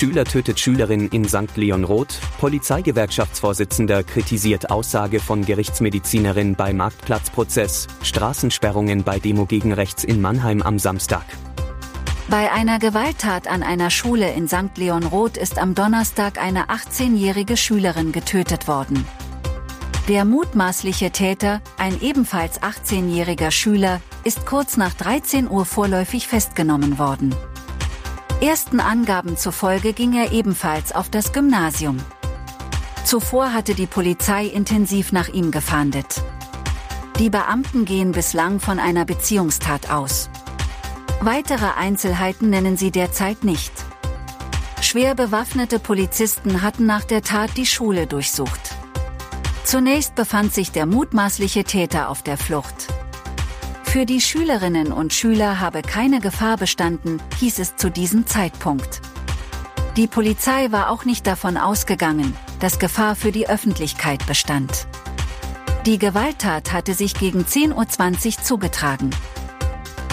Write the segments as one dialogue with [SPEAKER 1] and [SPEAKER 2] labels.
[SPEAKER 1] Schüler tötet Schülerin in St. Leon Roth, Polizeigewerkschaftsvorsitzender kritisiert Aussage von Gerichtsmedizinerin bei Marktplatzprozess, Straßensperrungen bei Demo gegen Rechts in Mannheim am Samstag.
[SPEAKER 2] Bei einer Gewalttat an einer Schule in St. Leon Roth ist am Donnerstag eine 18-jährige Schülerin getötet worden. Der mutmaßliche Täter, ein ebenfalls 18-jähriger Schüler, ist kurz nach 13 Uhr vorläufig festgenommen worden. Ersten Angaben zufolge ging er ebenfalls auf das Gymnasium. Zuvor hatte die Polizei intensiv nach ihm gefahndet. Die Beamten gehen bislang von einer Beziehungstat aus. Weitere Einzelheiten nennen sie derzeit nicht. Schwer bewaffnete Polizisten hatten nach der Tat die Schule durchsucht. Zunächst befand sich der mutmaßliche Täter auf der Flucht. Für die Schülerinnen und Schüler habe keine Gefahr bestanden, hieß es zu diesem Zeitpunkt. Die Polizei war auch nicht davon ausgegangen, dass Gefahr für die Öffentlichkeit bestand. Die Gewalttat hatte sich gegen 10.20 Uhr zugetragen.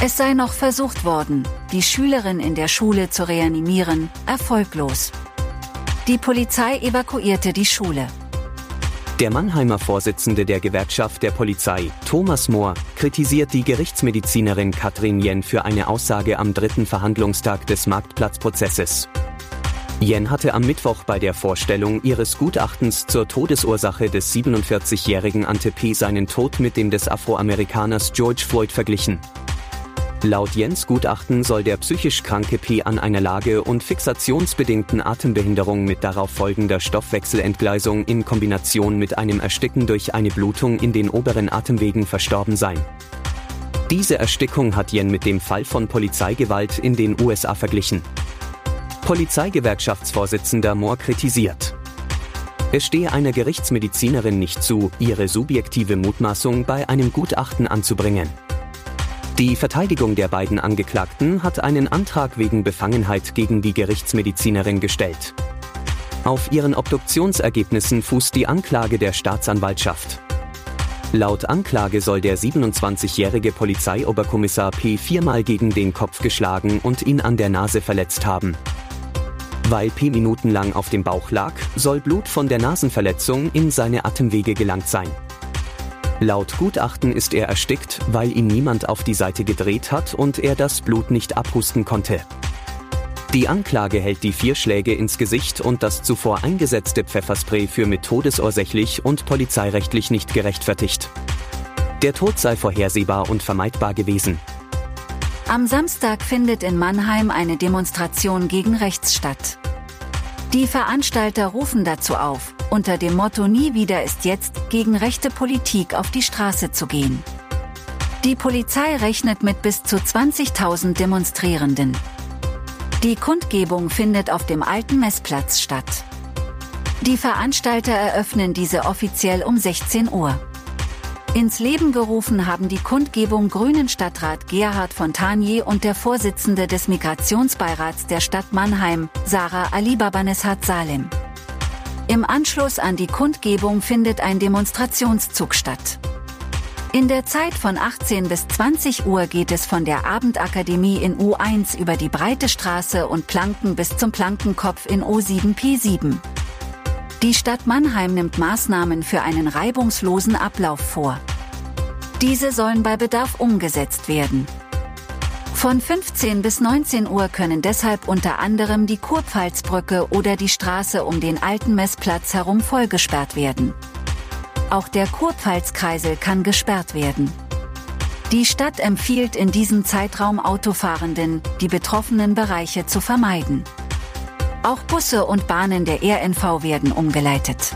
[SPEAKER 2] Es sei noch versucht worden, die Schülerin in der Schule zu reanimieren, erfolglos. Die Polizei evakuierte die Schule.
[SPEAKER 1] Der Mannheimer Vorsitzende der Gewerkschaft der Polizei, Thomas Mohr, kritisiert die Gerichtsmedizinerin Katrin Jen für eine Aussage am dritten Verhandlungstag des Marktplatzprozesses. Jen hatte am Mittwoch bei der Vorstellung ihres Gutachtens zur Todesursache des 47-jährigen Ante seinen Tod mit dem des Afroamerikaners George Floyd verglichen. Laut Jens Gutachten soll der psychisch kranke P an einer Lage- und fixationsbedingten Atembehinderung mit darauf folgender Stoffwechselentgleisung in Kombination mit einem Ersticken durch eine Blutung in den oberen Atemwegen verstorben sein. Diese Erstickung hat Jen mit dem Fall von Polizeigewalt in den USA verglichen. Polizeigewerkschaftsvorsitzender Mohr kritisiert. Es stehe einer Gerichtsmedizinerin nicht zu, ihre subjektive Mutmaßung bei einem Gutachten anzubringen. Die Verteidigung der beiden Angeklagten hat einen Antrag wegen Befangenheit gegen die Gerichtsmedizinerin gestellt. Auf ihren Obduktionsergebnissen fußt die Anklage der Staatsanwaltschaft. Laut Anklage soll der 27-jährige Polizeioberkommissar P viermal gegen den Kopf geschlagen und ihn an der Nase verletzt haben. Weil P minutenlang auf dem Bauch lag, soll Blut von der Nasenverletzung in seine Atemwege gelangt sein. Laut Gutachten ist er erstickt, weil ihn niemand auf die Seite gedreht hat und er das Blut nicht abhusten konnte. Die Anklage hält die vier Schläge ins Gesicht und das zuvor eingesetzte Pfefferspray für mit todesursächlich und polizeirechtlich nicht gerechtfertigt. Der Tod sei vorhersehbar und vermeidbar gewesen.
[SPEAKER 2] Am Samstag findet in Mannheim eine Demonstration gegen rechts statt. Die Veranstalter rufen dazu auf, unter dem Motto Nie wieder ist jetzt gegen rechte Politik auf die Straße zu gehen. Die Polizei rechnet mit bis zu 20.000 Demonstrierenden. Die Kundgebung findet auf dem alten Messplatz statt. Die Veranstalter eröffnen diese offiziell um 16 Uhr. Ins Leben gerufen haben die Kundgebung Grünen Stadtrat Gerhard Fontanier und der Vorsitzende des Migrationsbeirats der Stadt Mannheim, Sarah Alibabaneshat Salem. Im Anschluss an die Kundgebung findet ein Demonstrationszug statt. In der Zeit von 18 bis 20 Uhr geht es von der Abendakademie in U1 über die Breite Straße und Planken bis zum Plankenkopf in O7P7. Die Stadt Mannheim nimmt Maßnahmen für einen reibungslosen Ablauf vor. Diese sollen bei Bedarf umgesetzt werden. Von 15 bis 19 Uhr können deshalb unter anderem die Kurpfalzbrücke oder die Straße um den alten Messplatz herum vollgesperrt werden. Auch der Kurpfalzkreisel kann gesperrt werden. Die Stadt empfiehlt in diesem Zeitraum Autofahrenden, die betroffenen Bereiche zu vermeiden. Auch Busse und Bahnen der RNV werden umgeleitet.